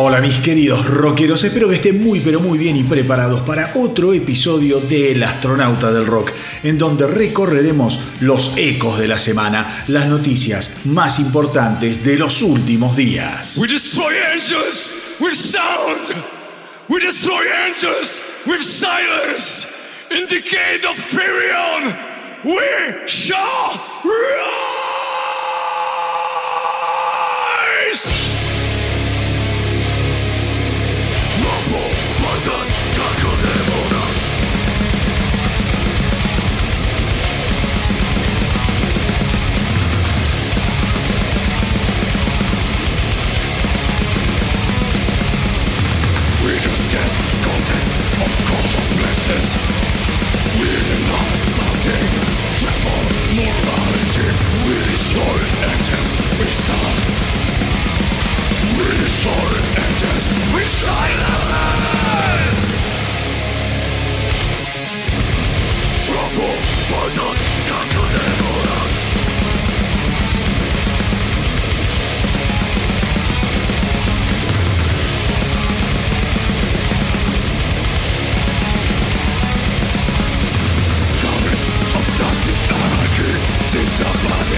Hola mis queridos rockeros, espero que estén muy pero muy bien y preparados para otro episodio de El astronauta del rock, en donde recorreremos los ecos de la semana, las noticias más importantes de los últimos días. We destroy angels with sound. We destroy angels with silence. In the gate of Furion, we shall rise. Engines. We sound. We destroy engines. We silence. Trouble, puertas, canto de hora. Courage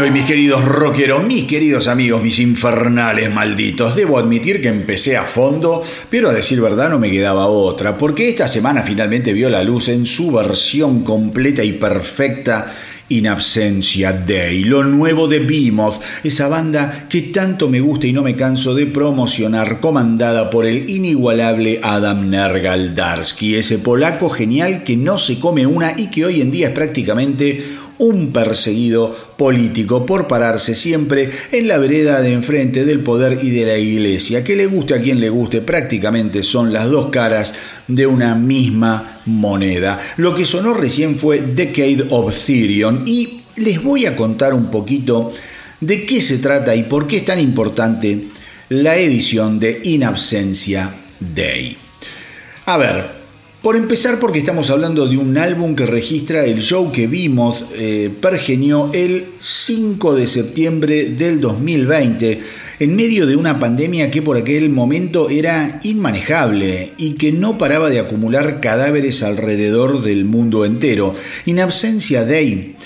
Hoy mis queridos rockeros, mis queridos amigos, mis infernales malditos, debo admitir que empecé a fondo, pero a decir verdad no me quedaba otra, porque esta semana finalmente vio la luz en su versión completa y perfecta In Absentia Day, lo nuevo de Behemoth, esa banda que tanto me gusta y no me canso de promocionar, comandada por el inigualable Adam Nergaldarsky, ese polaco genial que no se come una y que hoy en día es prácticamente un perseguido político por pararse siempre en la vereda de enfrente del poder y de la iglesia. Que le guste a quien le guste, prácticamente son las dos caras de una misma moneda. Lo que sonó recién fue Decade of Therion y les voy a contar un poquito de qué se trata y por qué es tan importante la edición de In Absentia Day. A ver, por empezar, porque estamos hablando de un álbum que registra el show que vimos, eh, pergenió el 5 de septiembre del 2020, en medio de una pandemia que por aquel momento era inmanejable y que no paraba de acumular cadáveres alrededor del mundo entero. In Absentia Day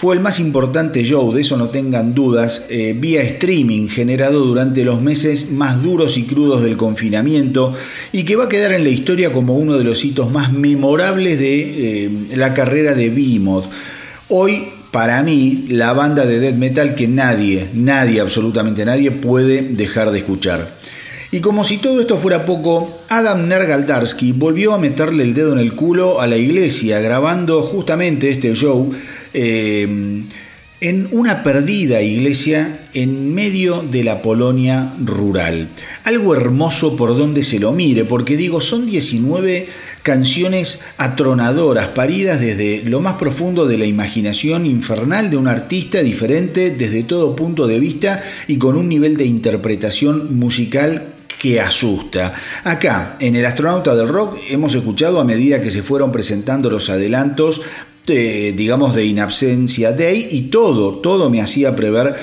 fue el más importante show, de eso no tengan dudas, eh, vía streaming generado durante los meses más duros y crudos del confinamiento y que va a quedar en la historia como uno de los hitos más memorables de eh, la carrera de Behemoth. Hoy para mí, la banda de death metal que nadie, nadie, absolutamente nadie puede dejar de escuchar. Y como si todo esto fuera poco, Adam Nergaldarsky volvió a meterle el dedo en el culo a la iglesia grabando justamente este show eh, en una perdida iglesia en medio de la Polonia rural. Algo hermoso por donde se lo mire, porque digo, son 19 canciones atronadoras, paridas desde lo más profundo de la imaginación infernal de un artista diferente desde todo punto de vista y con un nivel de interpretación musical que asusta. Acá, en El Astronauta del Rock, hemos escuchado a medida que se fueron presentando los adelantos, digamos, de In Absentia Day, y todo, todo me hacía prever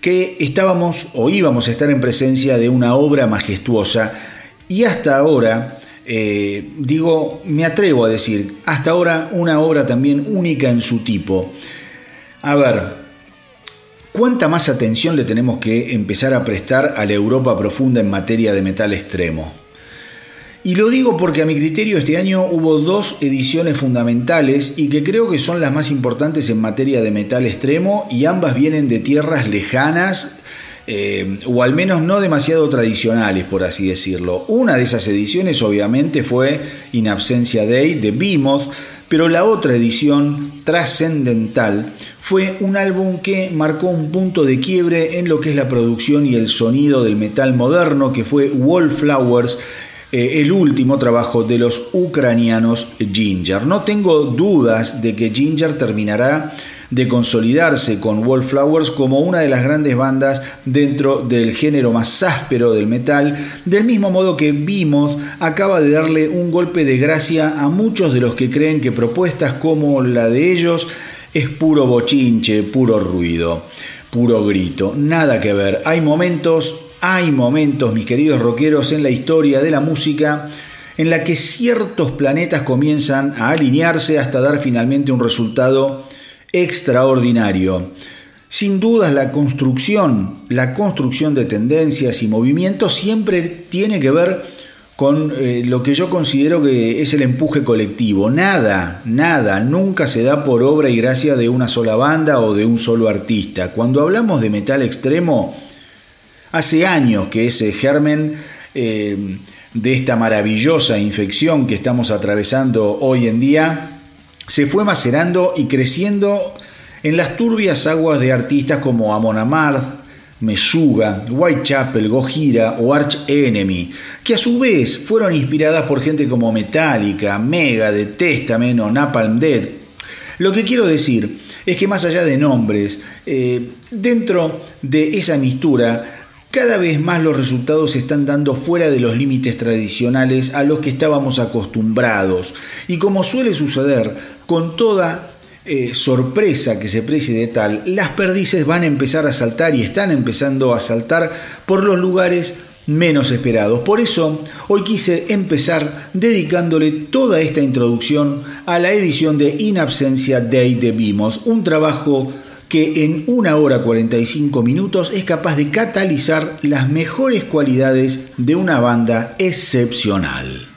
que estábamos o íbamos a estar en presencia de una obra majestuosa, y hasta ahora, eh, digo, me atrevo a decir, hasta ahora una obra también única en su tipo. A ver, ¿cuánta más atención le tenemos que empezar a prestar a la Europa profunda en materia de metal extremo? Y lo digo porque a mi criterio este año hubo dos ediciones fundamentales y que creo que son las más importantes en materia de metal extremo y ambas vienen de tierras lejanas eh, o al menos no demasiado tradicionales, por así decirlo. Una de esas ediciones obviamente fue In Absentia Day de Behemoth, pero la otra edición, trascendental, fue un álbum que marcó un punto de quiebre en lo que es la producción y el sonido del metal moderno, que fue Wallflowers, eh, el último trabajo de los ucranianos Ginger. No tengo dudas de que Ginger terminará de consolidarse con Wallflowers como una de las grandes bandas dentro del género más áspero del metal, del mismo modo que vimos acaba de darle un golpe de gracia a muchos de los que creen que propuestas como la de ellos es puro bochinche, puro ruido, puro grito, nada que ver. Hay momentos, hay momentos, mis queridos rockeros, en la historia de la música en la que ciertos planetas comienzan a alinearse hasta dar finalmente un resultado extraordinario. Sin dudas la construcción, la construcción de tendencias y movimientos siempre tiene que ver con eh, lo que yo considero que es el empuje colectivo. Nada, nada, nunca se da por obra y gracia de una sola banda o de un solo artista. Cuando hablamos de metal extremo, hace años que ese germen eh, de esta maravillosa infección que estamos atravesando hoy en día se fue macerando y creciendo en las turbias aguas de artistas como Amon Amarth, Meshuga, Whitechapel, Gojira o Arch Enemy, que a su vez fueron inspiradas por gente como Metallica, Mega, The Testament o Napalm Dead. Lo que quiero decir es que más allá de nombres, eh, dentro de esa mistura cada vez más los resultados se están dando fuera de los límites tradicionales a los que estábamos acostumbrados. Y como suele suceder, con toda eh, sorpresa que se precie de tal, las perdices van a empezar a saltar y están empezando a saltar por los lugares menos esperados. Por eso, hoy quise empezar dedicándole toda esta introducción a la edición de In Absentia Day de Vimos, un trabajo que en una hora 45 minutos es capaz de catalizar las mejores cualidades de una banda excepcional.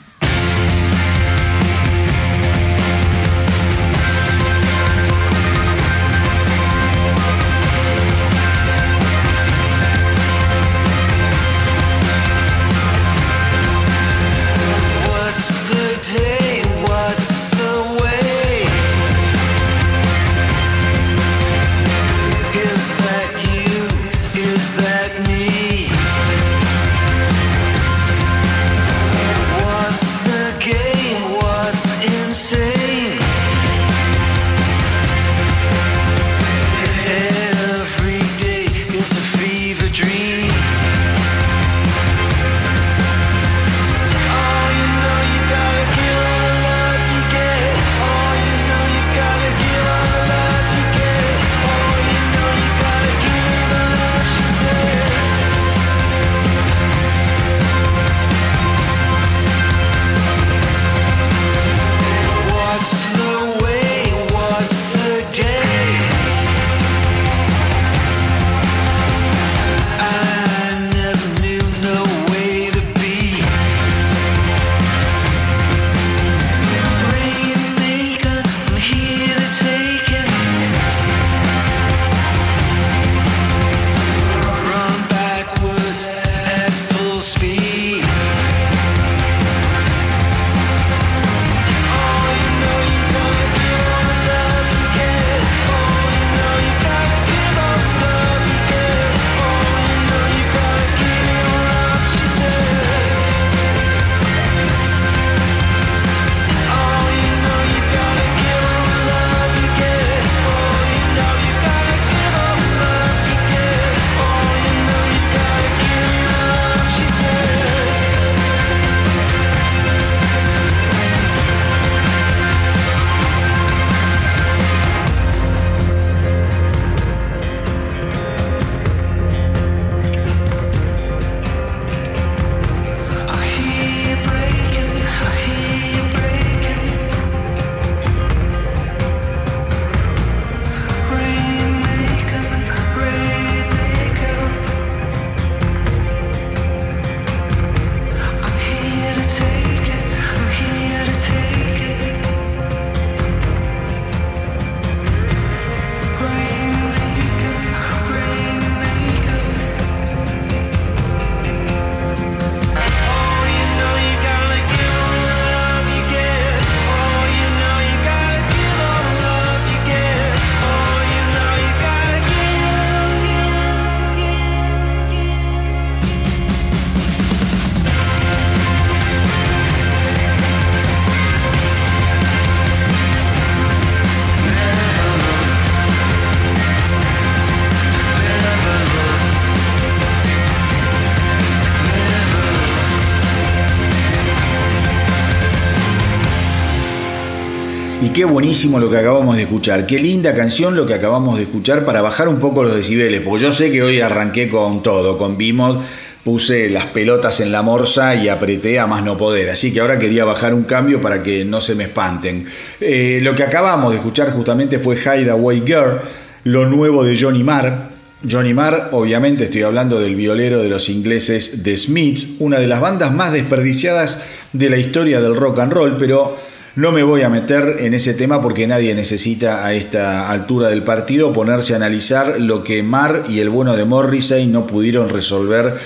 Qué buenísimo lo que acabamos de escuchar. Qué linda canción lo que acabamos de escuchar para bajar un poco los decibeles. Porque yo sé que hoy arranqué con todo, con Bimod puse las pelotas en la morsa y apreté a más no poder. Así que ahora quería bajar un cambio para que no se me espanten. Eh, lo que acabamos de escuchar justamente fue Hideaway Girl, lo nuevo de Johnny Marr. Johnny Marr, obviamente estoy hablando del violero de los ingleses The Smiths, una de las bandas más desperdiciadas de la historia del rock and roll, pero no me voy a meter en ese tema porque nadie necesita a esta altura del partido ponerse a analizar lo que Marr y el bueno de Morrissey no pudieron resolver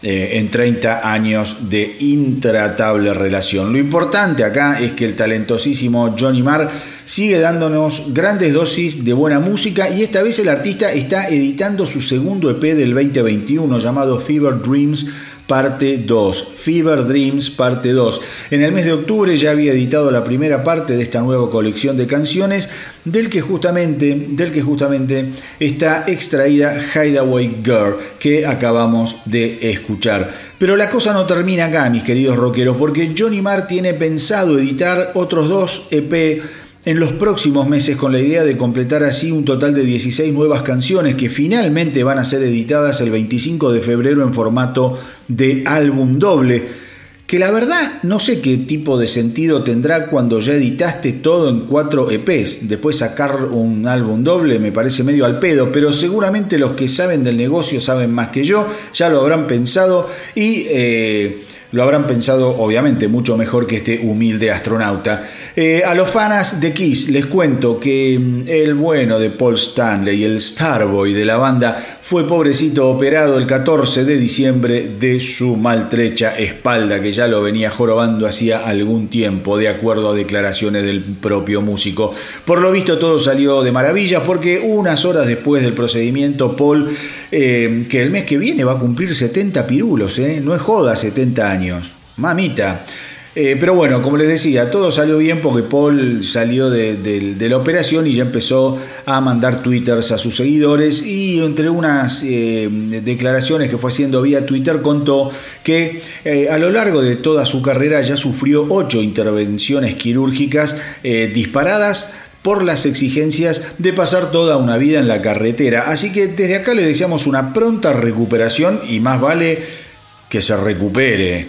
eh, en 30 años de intratable relación. Lo importante acá es que el talentosísimo Johnny Marr sigue dándonos grandes dosis de buena música y esta vez el artista está editando su segundo EP del 2021 llamado Fever Dreams parte 2, Fever Dreams parte 2. En el mes de octubre ya había editado la primera parte de esta nueva colección de canciones del que justamente, del que justamente está extraída Hideaway Girl que acabamos de escuchar. Pero la cosa no termina acá, mis queridos rockeros, porque Johnny Marr tiene pensado editar otros dos EP en los próximos meses con la idea de completar así un total de 16 nuevas canciones que finalmente van a ser editadas el 25 de febrero en formato de álbum doble. Que la verdad no sé qué tipo de sentido tendrá cuando ya editaste todo en cuatro EPs. Después sacar un álbum doble me parece medio al pedo, pero seguramente los que saben del negocio saben más que yo, ya lo habrán pensado y... Eh, lo habrán pensado obviamente mucho mejor que este humilde astronauta. Eh, a los fanas de Kiss les cuento que mm, el bueno de Paul Stanley, el Starboy de la banda, fue pobrecito operado el 14 de diciembre de su maltrecha espalda que ya lo venía jorobando hacía algún tiempo, de acuerdo a declaraciones del propio músico. Por lo visto todo salió de maravilla porque unas horas después del procedimiento Paul, eh, que el mes que viene va a cumplir 70 pirulos, eh, no es joda 70 años, mamita. Eh, pero bueno, como les decía, todo salió bien porque Paul salió de, la operación y ya empezó a mandar twitters a sus seguidores y entre unas eh, declaraciones que fue haciendo vía Twitter contó que eh, a lo largo de toda su carrera ya sufrió ocho intervenciones quirúrgicas disparadas por las exigencias de pasar toda una vida en la carretera. Así que desde acá le deseamos una pronta recuperación y más vale que se recupere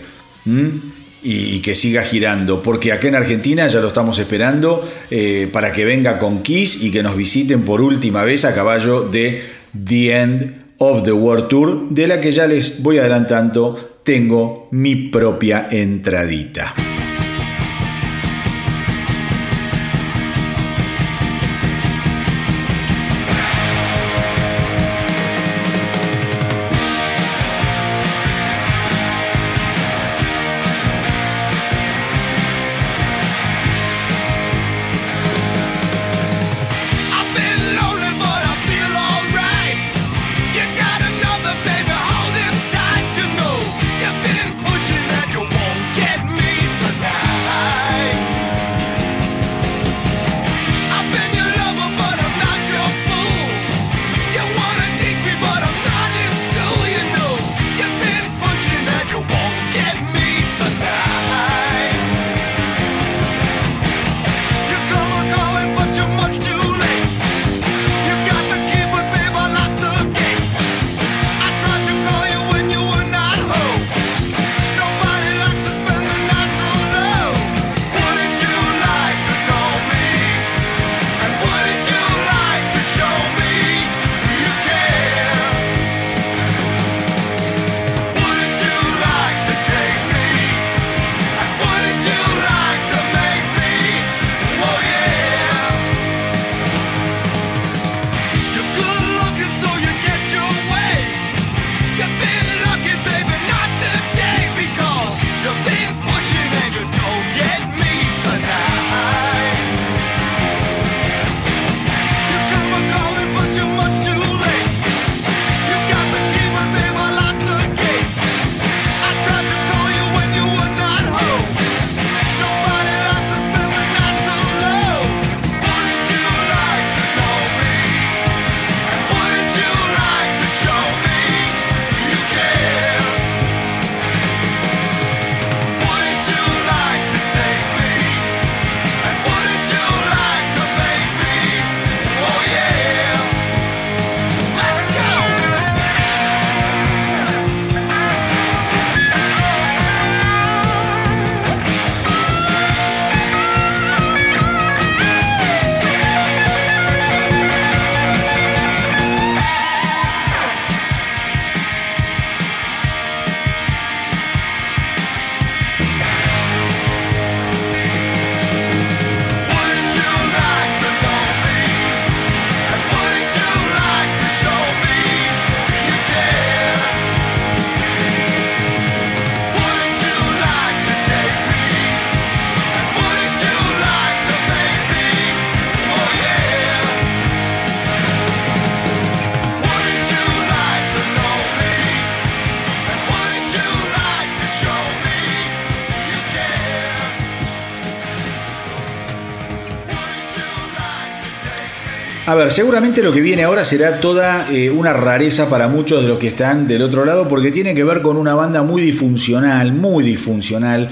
y, que siga girando, porque acá en Argentina ya lo estamos esperando eh, para que venga con Kiss y que nos visiten por última vez a caballo de The End of the World Tour, de la que ya les voy adelantando, tengo mi propia entradita. Seguramente lo que viene ahora será toda eh, una rareza para muchos de los que están del otro lado, porque tiene que ver con una banda muy disfuncional, muy disfuncional,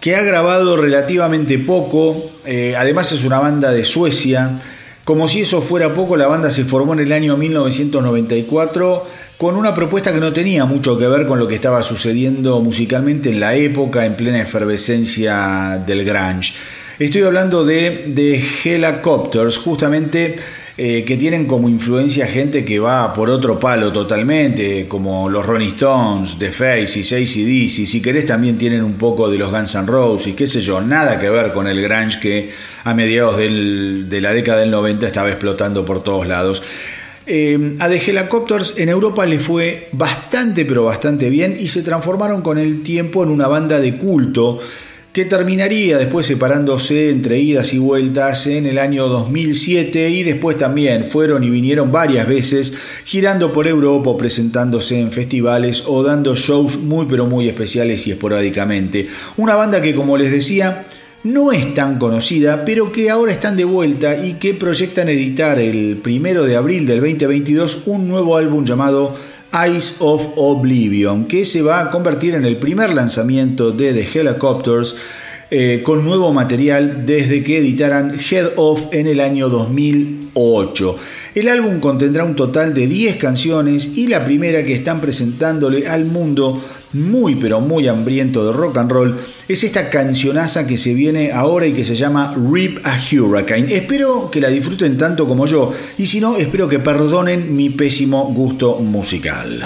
que ha grabado relativamente poco. Eh, además es una banda de Suecia. Como si eso fuera poco, la banda se formó en el año 1994 con una propuesta que no tenía mucho que ver con lo que estaba sucediendo musicalmente en la época, en plena efervescencia del grunge. Estoy hablando de The Helicopters, justamente eh, que tienen como influencia gente que va por otro palo totalmente, como los Rolling Stones, The Faces, ACDC, si querés también tienen un poco de los Guns N' Roses, qué sé yo, nada que ver con el grunge que a mediados de la década del 90 estaba explotando por todos lados. Eh, a The Helicopters en Europa le fue bastante pero bastante bien y se transformaron con el tiempo en una banda de culto que terminaría después separándose entre idas y vueltas en el año 2007 y después también fueron y vinieron varias veces girando por Europa presentándose en festivales o dando shows muy pero muy especiales y esporádicamente. Una banda que como les decía no es tan conocida, pero que ahora están de vuelta y que proyectan editar el primero de abril del 2022 un nuevo álbum llamado Eyes of Oblivion, que se va a convertir en el primer lanzamiento de The Helicopters eh, con nuevo material desde que editaran Head Off en el año 2008. El álbum contendrá un total de 10 canciones y la primera que están presentándole al mundo muy pero muy hambriento de rock and roll es esta cancionaza que se viene ahora y que se llama Rip a Hurricane. Espero que la disfruten tanto como yo y si no, espero que perdonen mi pésimo gusto musical.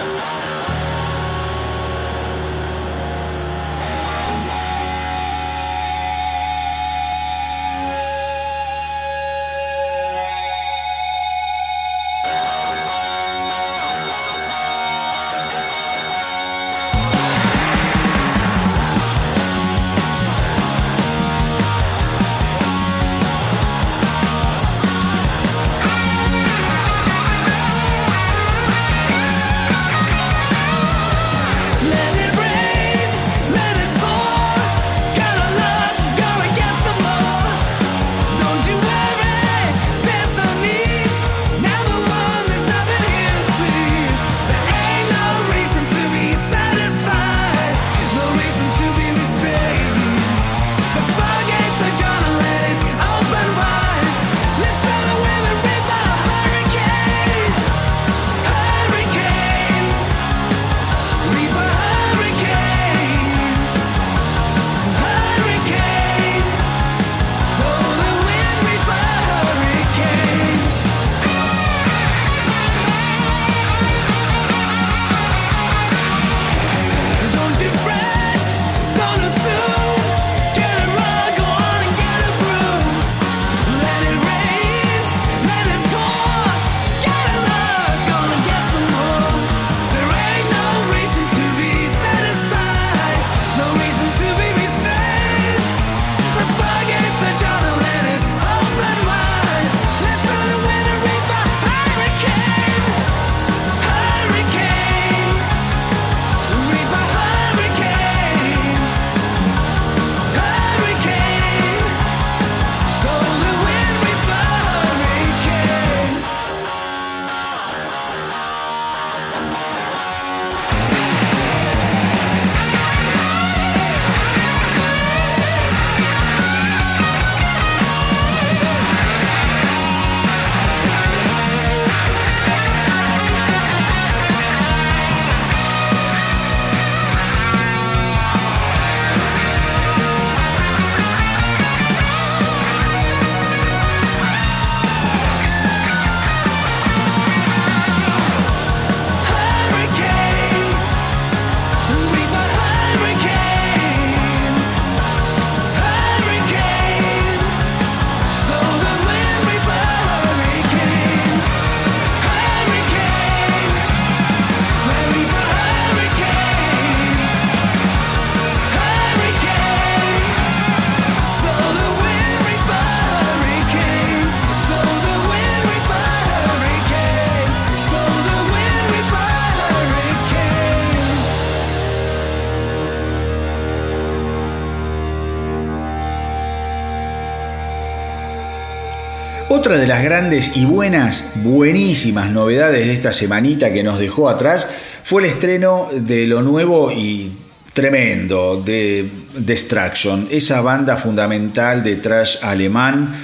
Otra de las grandes y buenas, buenísimas novedades de esta semanita que nos dejó atrás fue el estreno de lo nuevo y tremendo de Destruction, esa banda fundamental de trash alemán,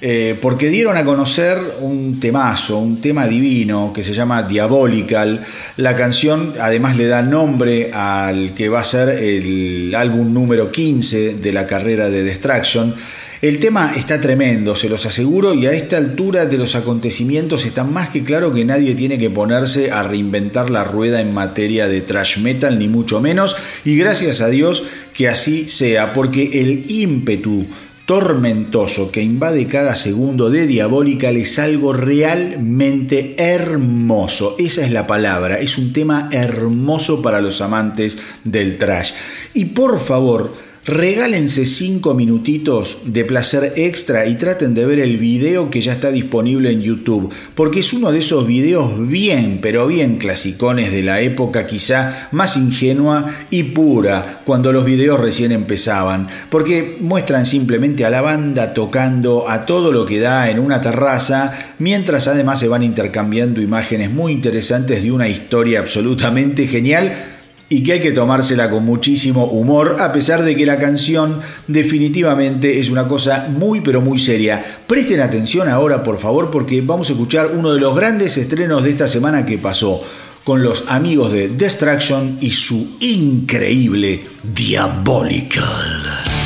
eh, porque dieron a conocer un temazo, un tema divino que se llama Diabolical. La canción además le da nombre al que va a ser el álbum número 15 de la carrera de Destruction. El tema está tremendo, se los aseguro, y a esta altura de los acontecimientos está más que claro que nadie tiene que ponerse a reinventar la rueda en materia de trash metal, ni mucho menos, y gracias a Dios que así sea, porque el ímpetu tormentoso que invade cada segundo de Diabólica es algo realmente hermoso. Esa es la palabra, es un tema hermoso para los amantes del trash. Y por favor, Regálense cinco minutitos de placer extra y traten de ver el video que ya está disponible en YouTube, porque es uno de esos videos bien, pero bien clasicones de la época quizá más ingenua y pura, cuando los videos recién empezaban, porque muestran simplemente a la banda tocando a todo lo que da en una terraza, mientras además se van intercambiando imágenes muy interesantes de una historia absolutamente genial y que hay que tomársela con muchísimo humor, a pesar de que la canción definitivamente es una cosa muy pero muy seria. Presten atención ahora, por favor, porque vamos a escuchar uno de los grandes estrenos de esta semana que pasó con los amigos de Destruction y su increíble Diabolical.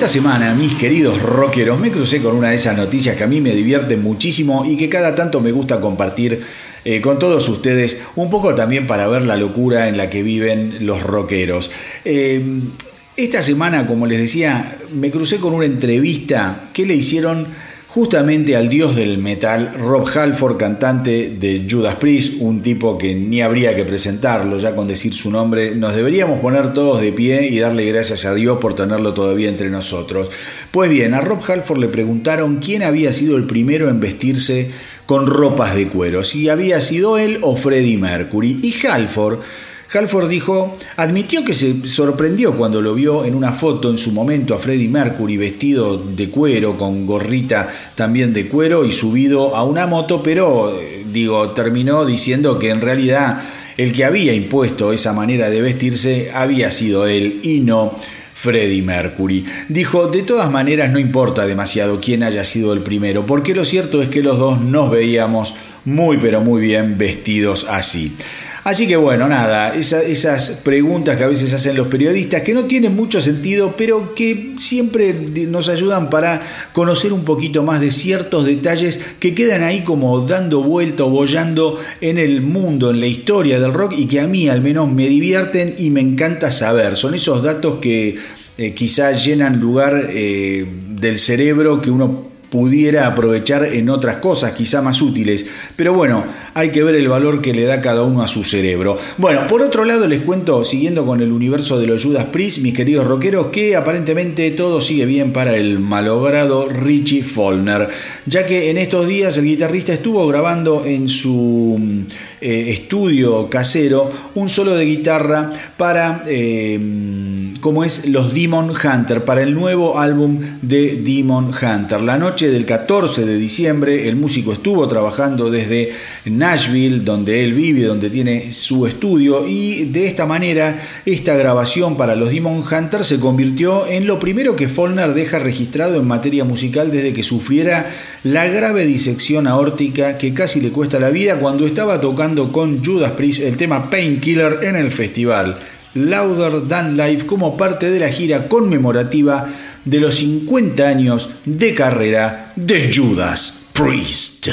Esta semana, mis queridos rockeros, me crucé con una de esas noticias que a mí me divierten muchísimo y que cada tanto me gusta compartir eh, con todos ustedes, un poco también para ver la locura en la que viven los rockeros. Eh, esta semana, como les decía, me crucé con una entrevista que le hicieron justamente al dios del metal, Rob Halford, cantante de Judas Priest, un tipo que ni habría que presentarlo, ya con decir su nombre, nos deberíamos poner todos de pie y darle gracias a Dios por tenerlo todavía entre nosotros. Pues bien, a Rob Halford le preguntaron quién había sido el primero en vestirse con ropas de cuero, si había sido él o Freddie Mercury. Y Halford Halford dijo, admitió que se sorprendió cuando lo vio en una foto en su momento a Freddie Mercury vestido de cuero, con gorrita también de cuero y subido a una moto, pero eh, digo, terminó diciendo que en realidad el que había impuesto esa manera de vestirse había sido él y no Freddie Mercury. Dijo, de todas maneras no importa demasiado quién haya sido el primero, porque lo cierto es que los dos nos veíamos muy pero muy bien vestidos así. Así que bueno, nada, esas preguntas que a veces hacen los periodistas, que no tienen mucho sentido, pero que siempre nos ayudan para conocer un poquito más de ciertos detalles que quedan ahí como dando vuelta o bollando en el mundo, en la historia del rock y que a mí al menos me divierten y me encanta saber. Son esos datos que eh, quizás llenan lugar eh, del cerebro que uno pudiera aprovechar en otras cosas quizá más útiles. Pero bueno, hay que ver el valor que le da cada uno a su cerebro. Bueno, por otro lado les cuento, siguiendo con el universo de los Judas Priest, mis queridos rockeros, que aparentemente todo sigue bien para el malogrado Richie Follner, ya que en estos días el guitarrista estuvo grabando en su eh, estudio casero un solo de guitarra para... Eh, es los Demon Hunter, para el nuevo álbum de Demon Hunter. La noche del 14 de diciembre el músico estuvo trabajando desde Nashville, donde él vive, donde tiene su estudio, y de esta manera esta grabación para los Demon Hunter se convirtió en lo primero que Follner deja registrado en materia musical desde que sufriera la grave disección aórtica que casi le cuesta la vida cuando estaba tocando con Judas Priest el tema Painkiller en el festival. Louder Than Life como parte de la gira conmemorativa de los 50 años de carrera de Judas Priest.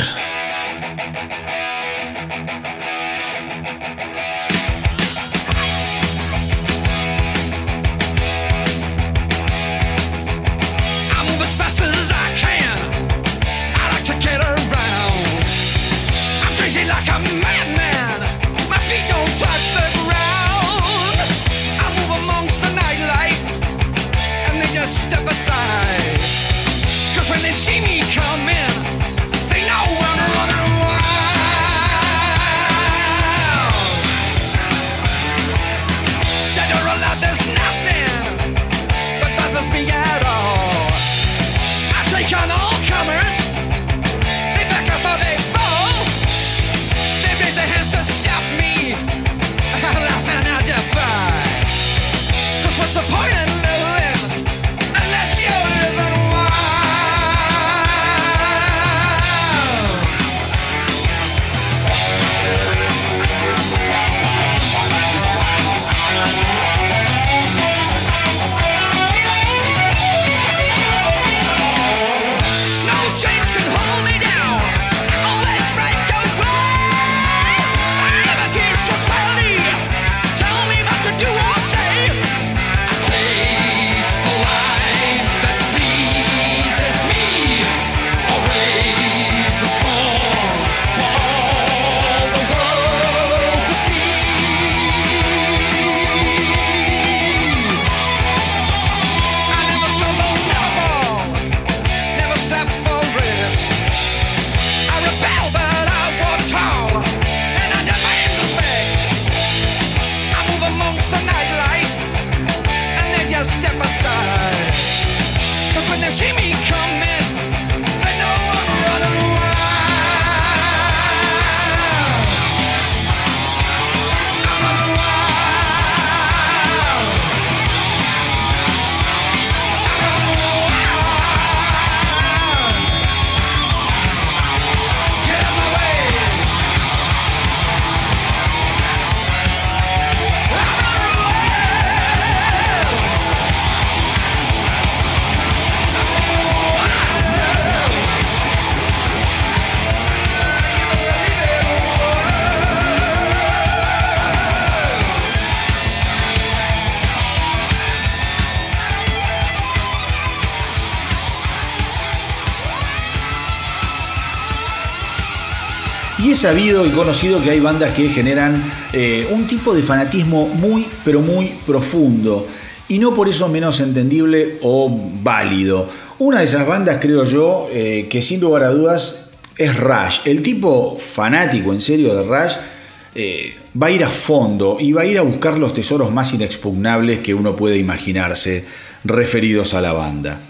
Sabido y conocido que hay bandas que generan eh, un tipo de fanatismo muy, pero muy profundo. Y no por eso menos entendible o válido. Una de esas bandas, creo yo, eh, que sin lugar a dudas es Rush. El tipo fanático, en serio, de Rush, eh, va a ir a fondo y va a ir a buscar los tesoros más inexpugnables que uno puede imaginarse referidos a la banda.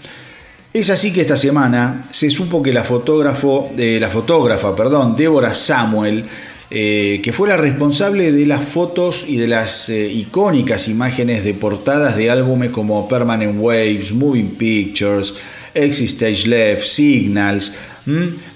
Es así que esta semana se supo que la, eh, fotógrafa perdón, Débora Samuel, eh, que fue la responsable de las fotos y de las eh, icónicas imágenes de portadas de álbumes como Permanent Waves, Moving Pictures, Exit Stage Left, Signals,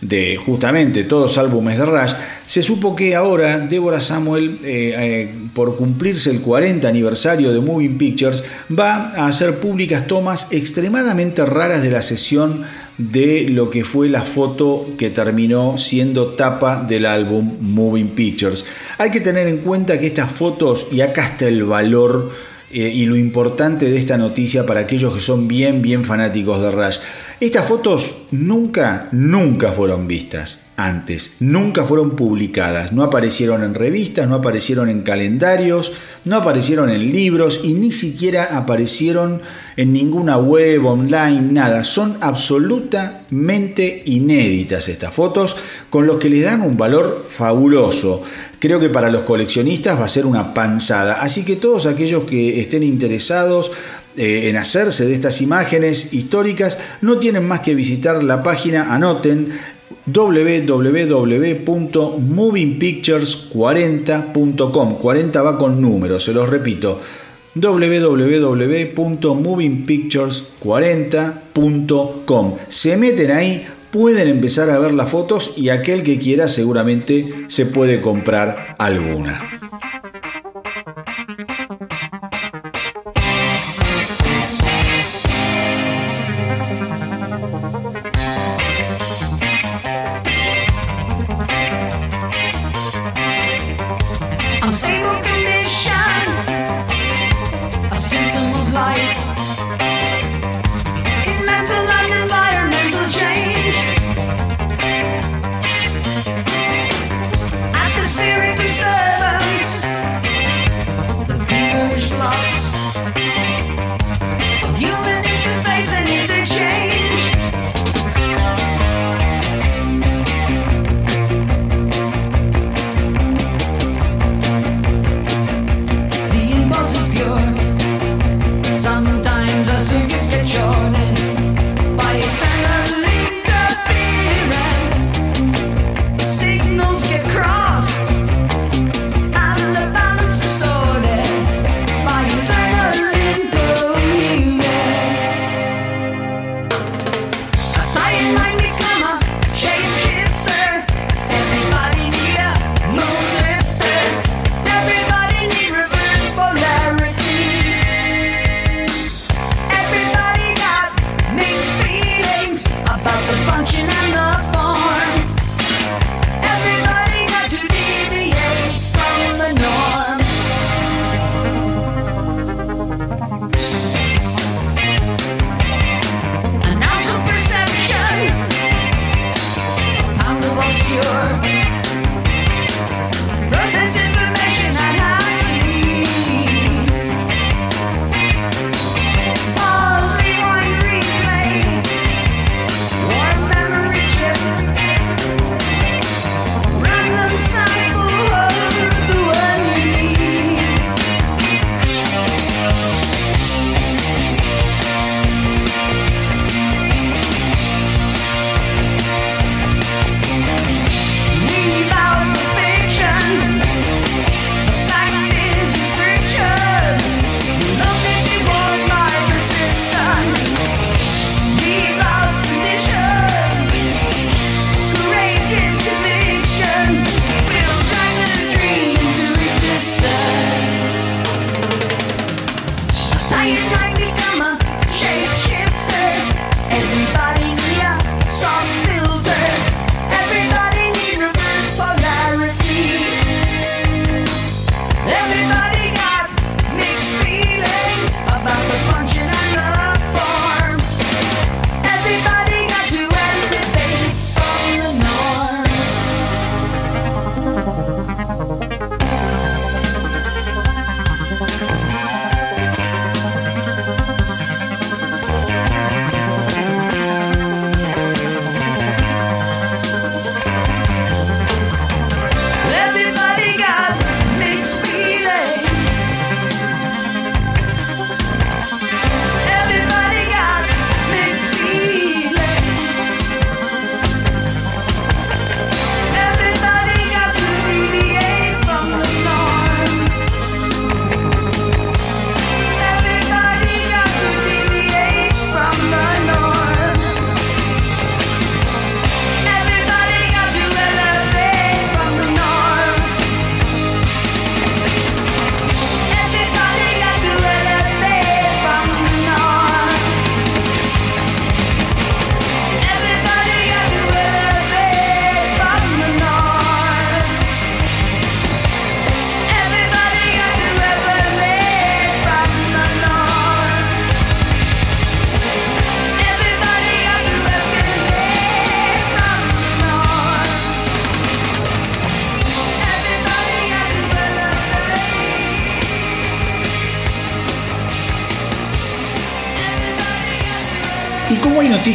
de justamente todos álbumes de Rush, se supo que ahora Deborah Samuel, eh, eh, por cumplirse el 40 aniversario de Moving Pictures, va a hacer públicas tomas extremadamente raras de la sesión de lo que fue la foto que terminó siendo tapa del álbum Moving Pictures. Hay que tener en cuenta que estas fotos, y acá está el valor eh, y lo importante de esta noticia para aquellos que son bien, bien fanáticos de Rush, estas fotos nunca, nunca fueron vistas antes, nunca fueron publicadas, no aparecieron en revistas, no aparecieron en calendarios, no aparecieron en libros y ni siquiera aparecieron en ninguna web, online, nada. Son absolutamente inéditas estas fotos, con lo que les dan un valor fabuloso. Creo que para los coleccionistas va a ser una panzada, así que todos aquellos que estén interesados eh, en hacerse de estas imágenes históricas, no tienen más que visitar la página, anoten www.movingpictures40.com. 40 va con números, se los repito. www.movingpictures40.com. Se meten ahí, pueden empezar a ver las fotos y aquel que quiera seguramente se puede comprar alguna.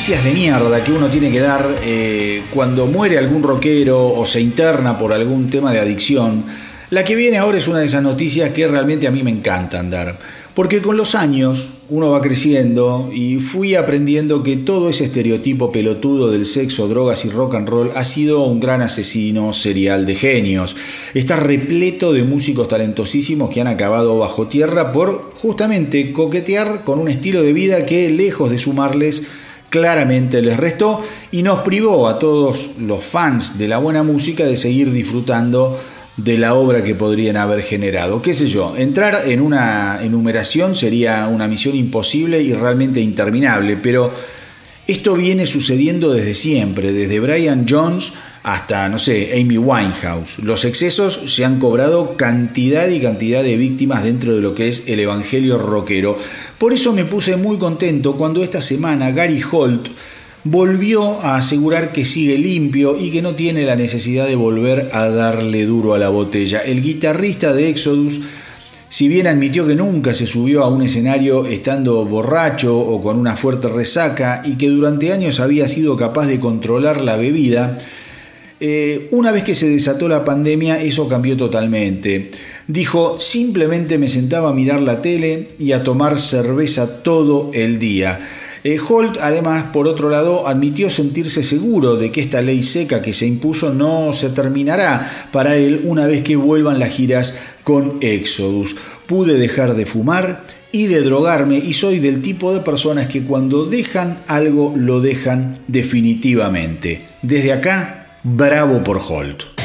De mierda que uno tiene que dar eh, cuando muere algún rockero o se interna por algún tema de adicción, la que viene ahora es una de esas noticias que realmente a mí me encanta andar. Porque con los años uno va creciendo y fui aprendiendo que todo ese estereotipo pelotudo del sexo, drogas y rock and roll ha sido un gran asesino serial de genios. Está repleto de músicos talentosísimos que han acabado bajo tierra por justamente coquetear con un estilo de vida que lejos de sumarles claramente les restó y nos privó a todos los fans de la buena música de seguir disfrutando de la obra que podrían haber generado. ¿Qué sé yo? Entrar en una enumeración sería una misión imposible y realmente interminable, pero esto viene sucediendo desde siempre, desde Brian Jones hasta, no sé, Amy Winehouse. Los excesos se han cobrado cantidad y cantidad de víctimas dentro de lo que es el Evangelio rockero. Por eso me puse muy contento cuando esta semana Gary Holt volvió a asegurar que sigue limpio y que no tiene la necesidad de volver a darle duro a la botella. El guitarrista de Exodus, si bien admitió que nunca se subió a un escenario estando borracho o con una fuerte resaca y que durante años había sido capaz de controlar la bebida, eh, una vez que se desató la pandemia eso cambió totalmente. Dijo, simplemente me sentaba a mirar la tele y a tomar cerveza todo el día. Eh, Holt, además, por otro lado, admitió sentirse seguro de que esta ley seca que se impuso no se terminará para él una vez que vuelvan las giras con Exodus. Pude dejar de fumar y de drogarme y soy del tipo de personas que cuando dejan algo lo dejan definitivamente. Desde acá, bravo por Holt.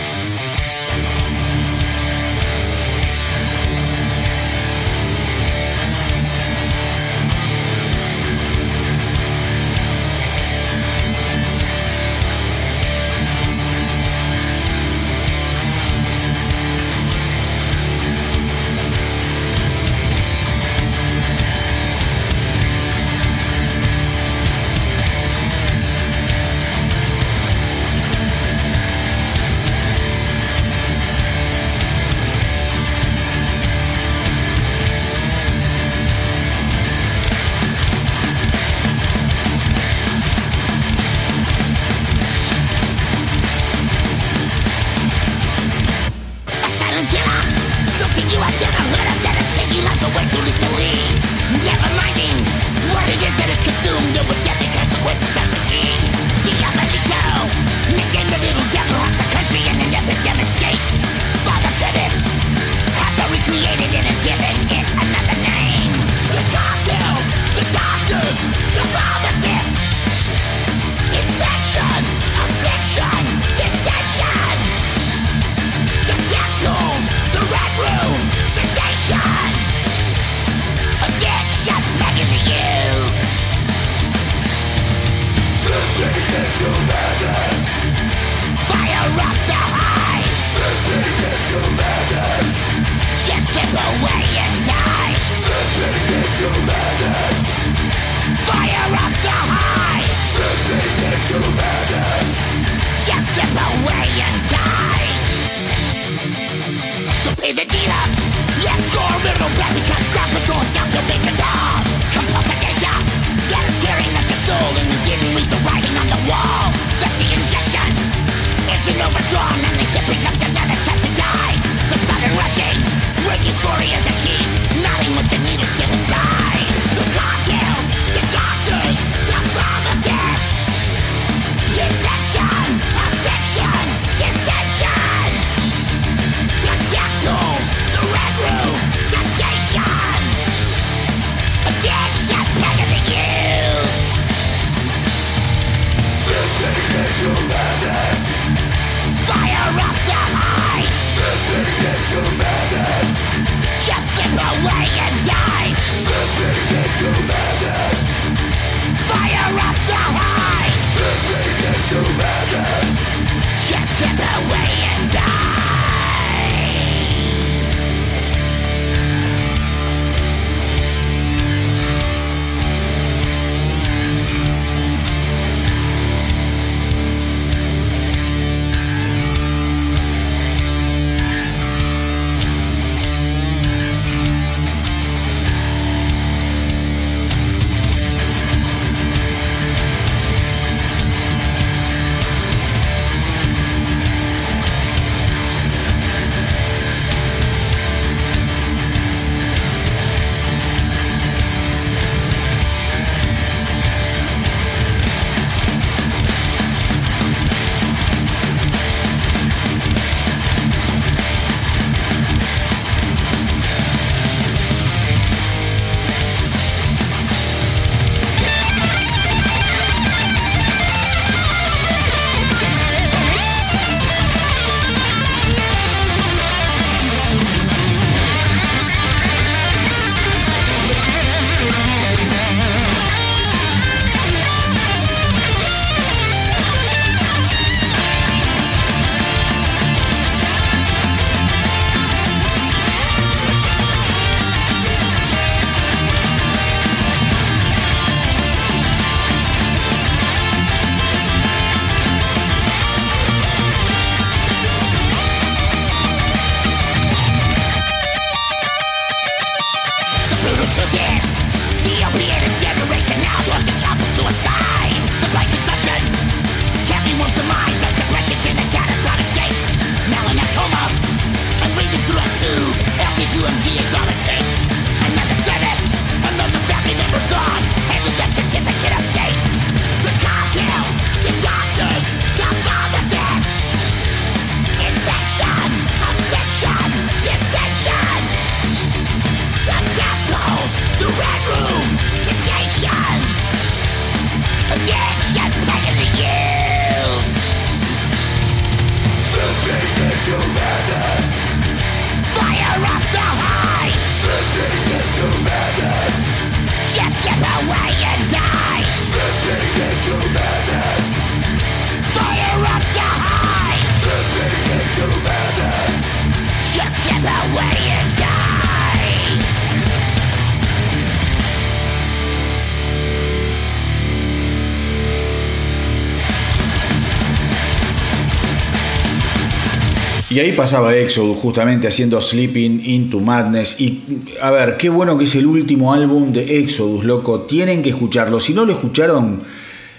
Y ahí pasaba Exodus justamente haciendo Sleeping into Madness. Y a ver, qué bueno que es el último álbum de Exodus, loco. Tienen que escucharlo. Si no lo escucharon,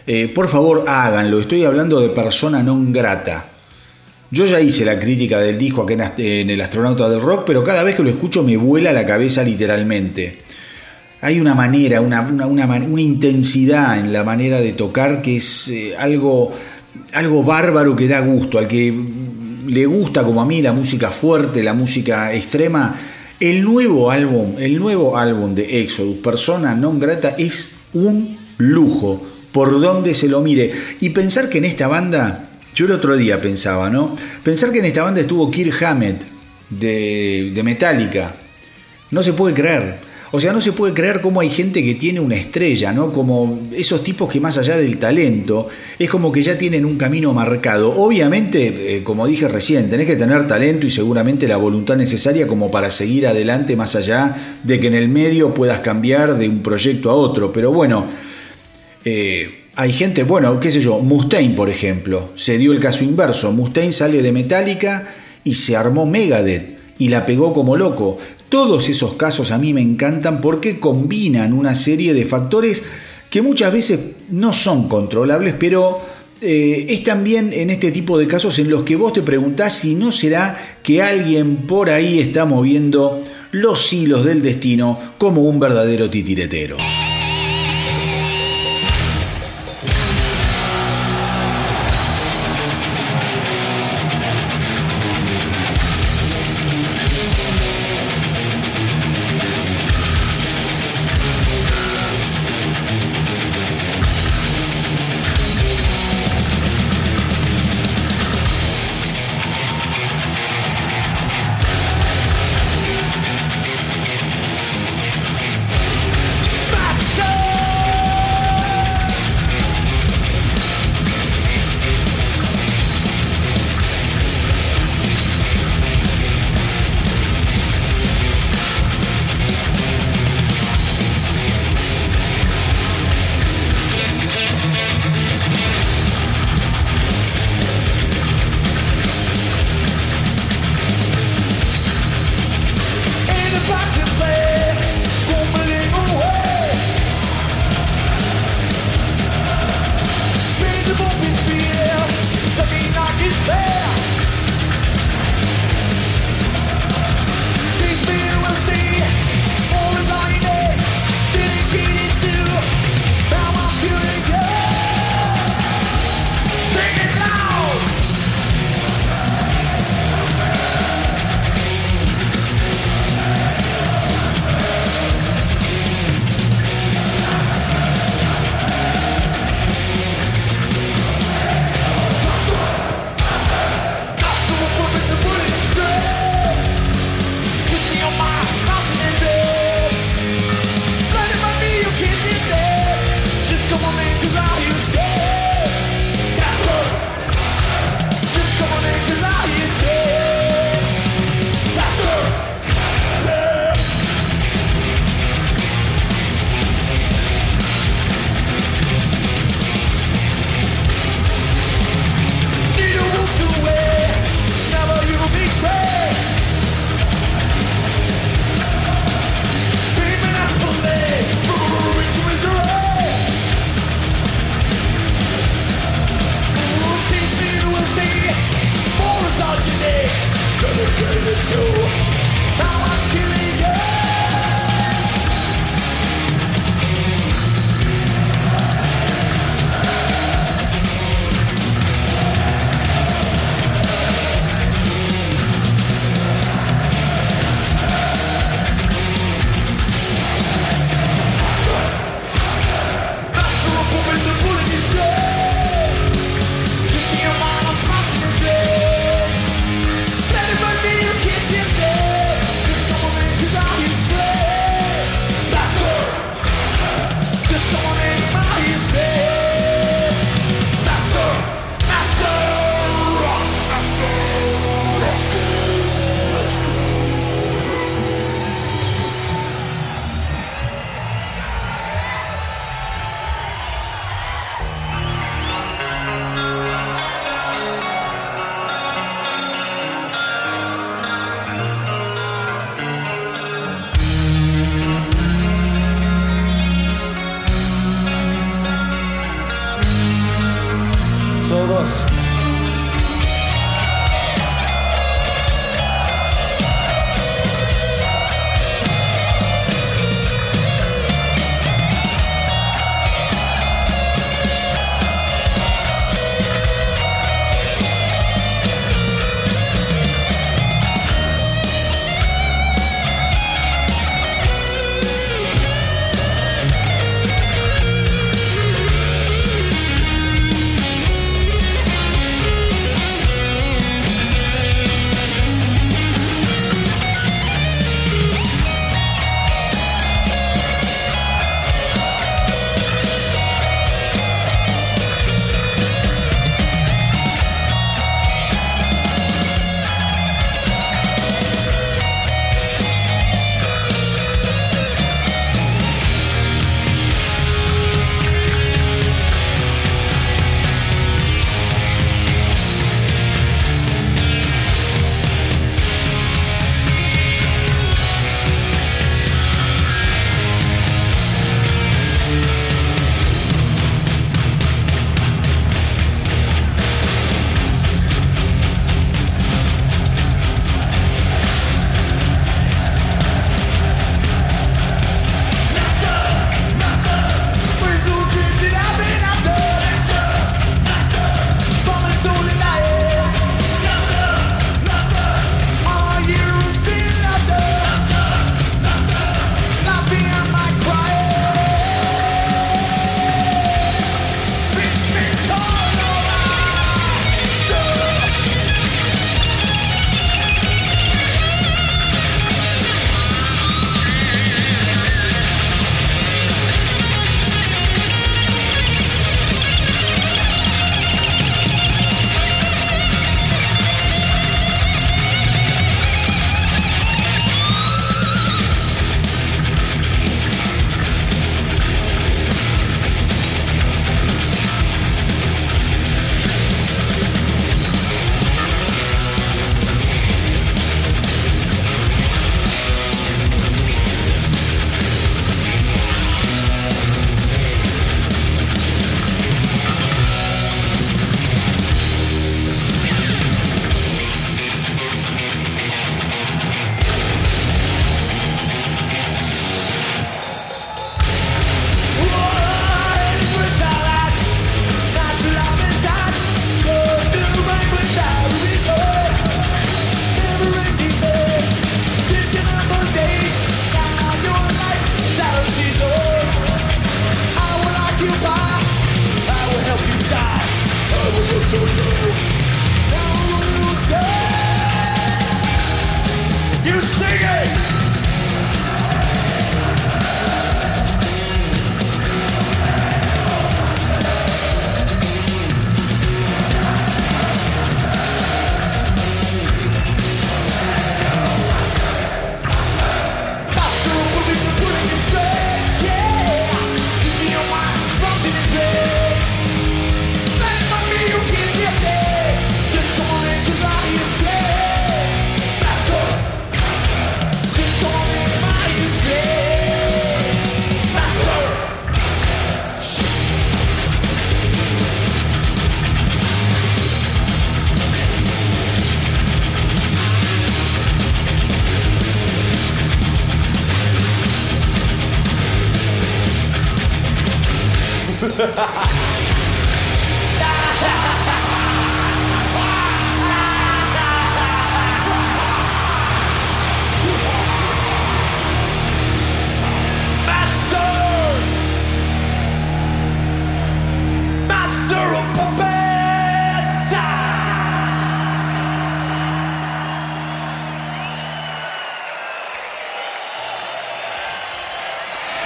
eh, por favor háganlo. Estoy hablando de persona non grata. Yo ya hice la crítica del disco aquí en El Astronauta del Rock, pero cada vez que lo escucho me vuela la cabeza literalmente. Hay una manera, una, una, intensidad en la manera de tocar que es eh, algo, algo bárbaro que da gusto. Al que le gusta como a mí la música fuerte, la música extrema, el nuevo álbum, el nuevo álbum de Exodus, Persona non grata, es un lujo por donde se lo mire. Y pensar que en esta banda, yo el otro día pensaba, ¿no? Pensar que en esta banda estuvo Kirk Hammett de, de Metallica, no se puede creer. O sea, no se puede creer cómo hay gente que tiene una estrella, ¿no? Como esos tipos que más allá del talento, es como que ya tienen un camino marcado. Obviamente, eh, como dije recién, tenés que tener talento y seguramente la voluntad necesaria como para seguir adelante más allá de que en el medio puedas cambiar de un proyecto a otro. Pero bueno, eh, hay gente, bueno, qué sé yo, Mustaine, por ejemplo, se dio el caso inverso. Mustaine sale de Metallica y se armó Megadeth y la pegó como loco. Todos esos casos a mí me encantan porque combinan una serie de factores que muchas veces no son controlables, pero eh, es también en este tipo de casos en los que vos te preguntás si no será que alguien por ahí está moviendo los hilos del destino como un verdadero titiretero.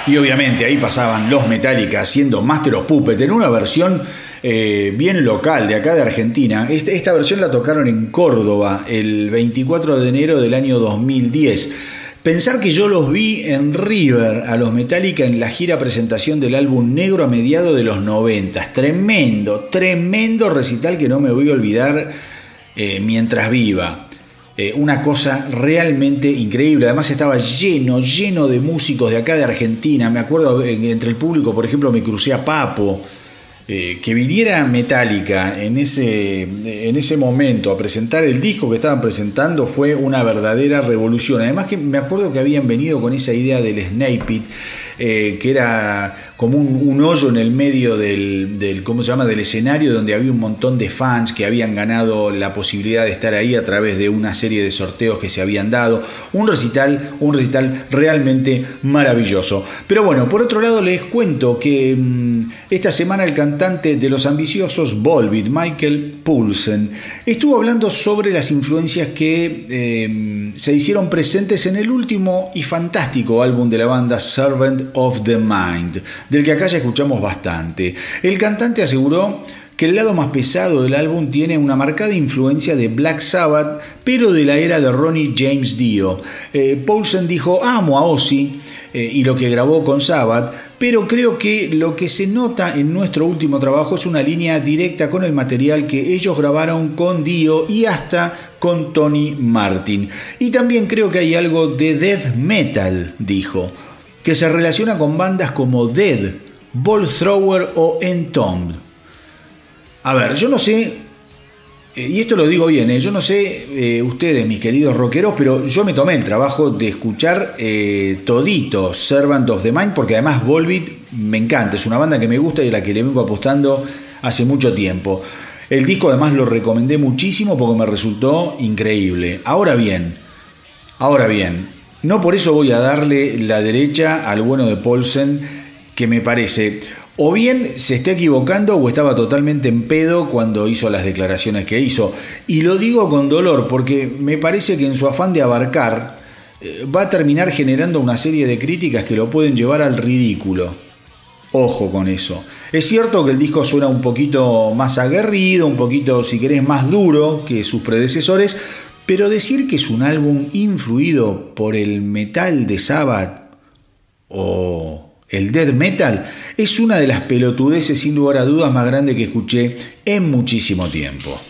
Y obviamente ahí pasaban los Metallica haciendo Master of Puppet en una versión eh, bien local de acá de Argentina. Este, esta versión la tocaron en Córdoba el 24 de enero del año 2010. Pensar que yo los vi en River a los Metallica en la gira presentación del álbum Negro a mediados de los 90. Tremendo, tremendo recital que no me voy a olvidar eh, mientras viva. Eh, una cosa realmente increíble. Además estaba lleno, lleno de músicos de acá de Argentina. Me acuerdo entre el público, por ejemplo, me crucé a Papo. eh, que viniera Metallica en ese, en ese momento a presentar el disco que estaban presentando fue una verdadera revolución. Además que me acuerdo que habían venido con esa idea del Snake Pit, eh, que era como un, hoyo en el medio del, ¿cómo se llama? del escenario donde había un montón de fans que habían ganado la posibilidad de estar ahí a través de una serie de sorteos que se habían dado. Un recital, un recital realmente maravilloso. Pero bueno, por otro lado les cuento que mm, esta semana el cantante de Los Ambiciosos, Volbeat, Michael Poulsen, estuvo hablando sobre las influencias que eh, se hicieron presentes en el último y fantástico álbum de la banda Servant of the Mind del que acá ya escuchamos bastante. El cantante aseguró que el lado más pesado del álbum tiene una marcada influencia de Black Sabbath, pero de la era de Ronnie James Dio. Eh, Paulsen dijo, amo a Ozzy eh, y lo que grabó con Sabbath, pero creo que lo que se nota en nuestro último trabajo es una línea directa con el material que ellos grabaron con Dio y hasta con Tony Martin. Y también creo que hay algo de death metal, dijo que se relaciona con bandas como Dead, Ball Thrower o Entombed. A ver, yo no sé, eh, y esto lo digo bien, eh, yo no sé eh, ustedes, mis queridos rockeros, pero yo me tomé el trabajo de escuchar todito Servant of the Mind, porque además Volbeat me encanta, es una banda que me gusta y a la que le vengo apostando hace mucho tiempo. El disco además lo recomendé muchísimo porque me resultó increíble. Ahora bien, ahora bien, no por eso voy a darle la derecha al bueno de Paulsen, que me parece o bien se está equivocando o estaba totalmente en pedo cuando hizo las declaraciones que hizo. Y lo digo con dolor porque me parece que en su afán de abarcar eh, va a terminar generando una serie de críticas que lo pueden llevar al ridículo. Ojo con eso. Es cierto que el disco suena un poquito más aguerrido, un poquito, si querés, más duro que sus predecesores, pero decir que es un álbum influido por el metal de Sabbath o el death metal es una de las pelotudeces sin lugar a dudas más grandes que escuché en muchísimo tiempo.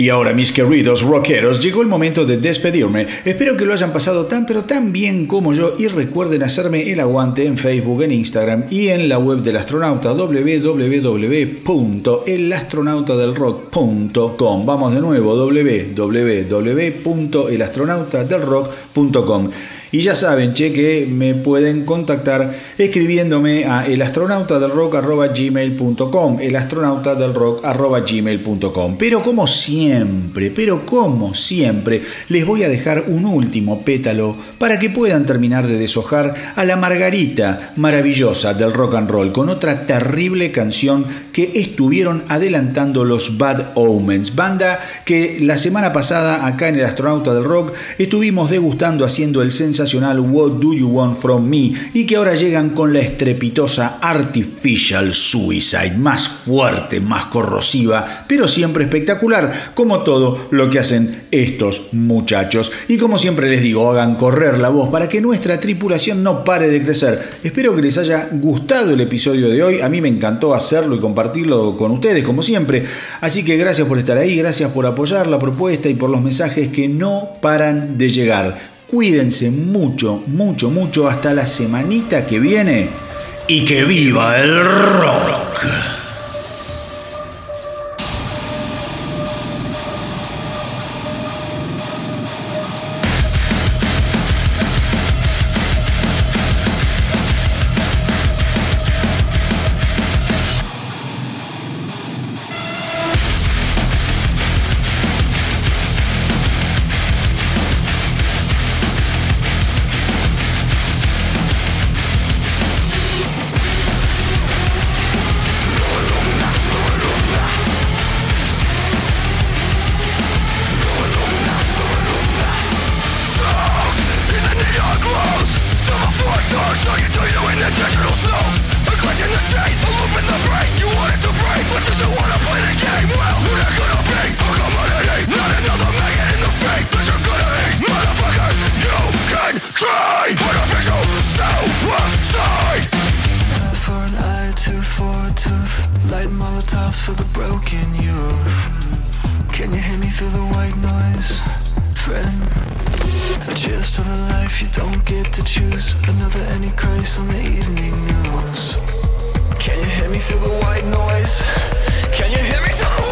Y ahora, mis queridos rockeros, llegó el momento de despedirme. Espero que lo hayan pasado tan pero tan bien como yo y recuerden hacerme el aguante en Facebook, en Instagram y en la web del astronauta www.elastronautadelrock.com. Vamos de nuevo, www.elastronautadelrock.com. Y ya saben, che, que me pueden contactar escribiéndome a elastronautadelrock.gmail.com elastronautadelrock.gmail.com Pero como siempre, pero como siempre, les voy a dejar un último pétalo para que puedan terminar de deshojar a la margarita maravillosa del rock and roll con otra terrible canción que estuvieron adelantando los Bad Omens, banda que la semana pasada acá en el Astronauta del Rock estuvimos degustando haciendo el What Do You Want From Me y que ahora llegan con la estrepitosa Artificial Suicide, más fuerte, más corrosiva, pero siempre espectacular, como todo lo que hacen estos muchachos. Y como siempre les digo, hagan correr la voz para que nuestra tripulación no pare de crecer. Espero que les haya gustado el episodio de hoy, a mí me encantó hacerlo y compartirlo con ustedes, como siempre. Así que gracias por estar ahí, gracias por apoyar la propuesta y por los mensajes que no paran de llegar. Cuídense mucho, mucho, mucho hasta la semanita que viene y que viva el rock. Light molotovs for the broken youth. Can you hear me through the white noise, friend? A cheers to the life you don't get to choose. Another Antichrist on the evening news. Can you hear me through the white noise? Can you hear me through the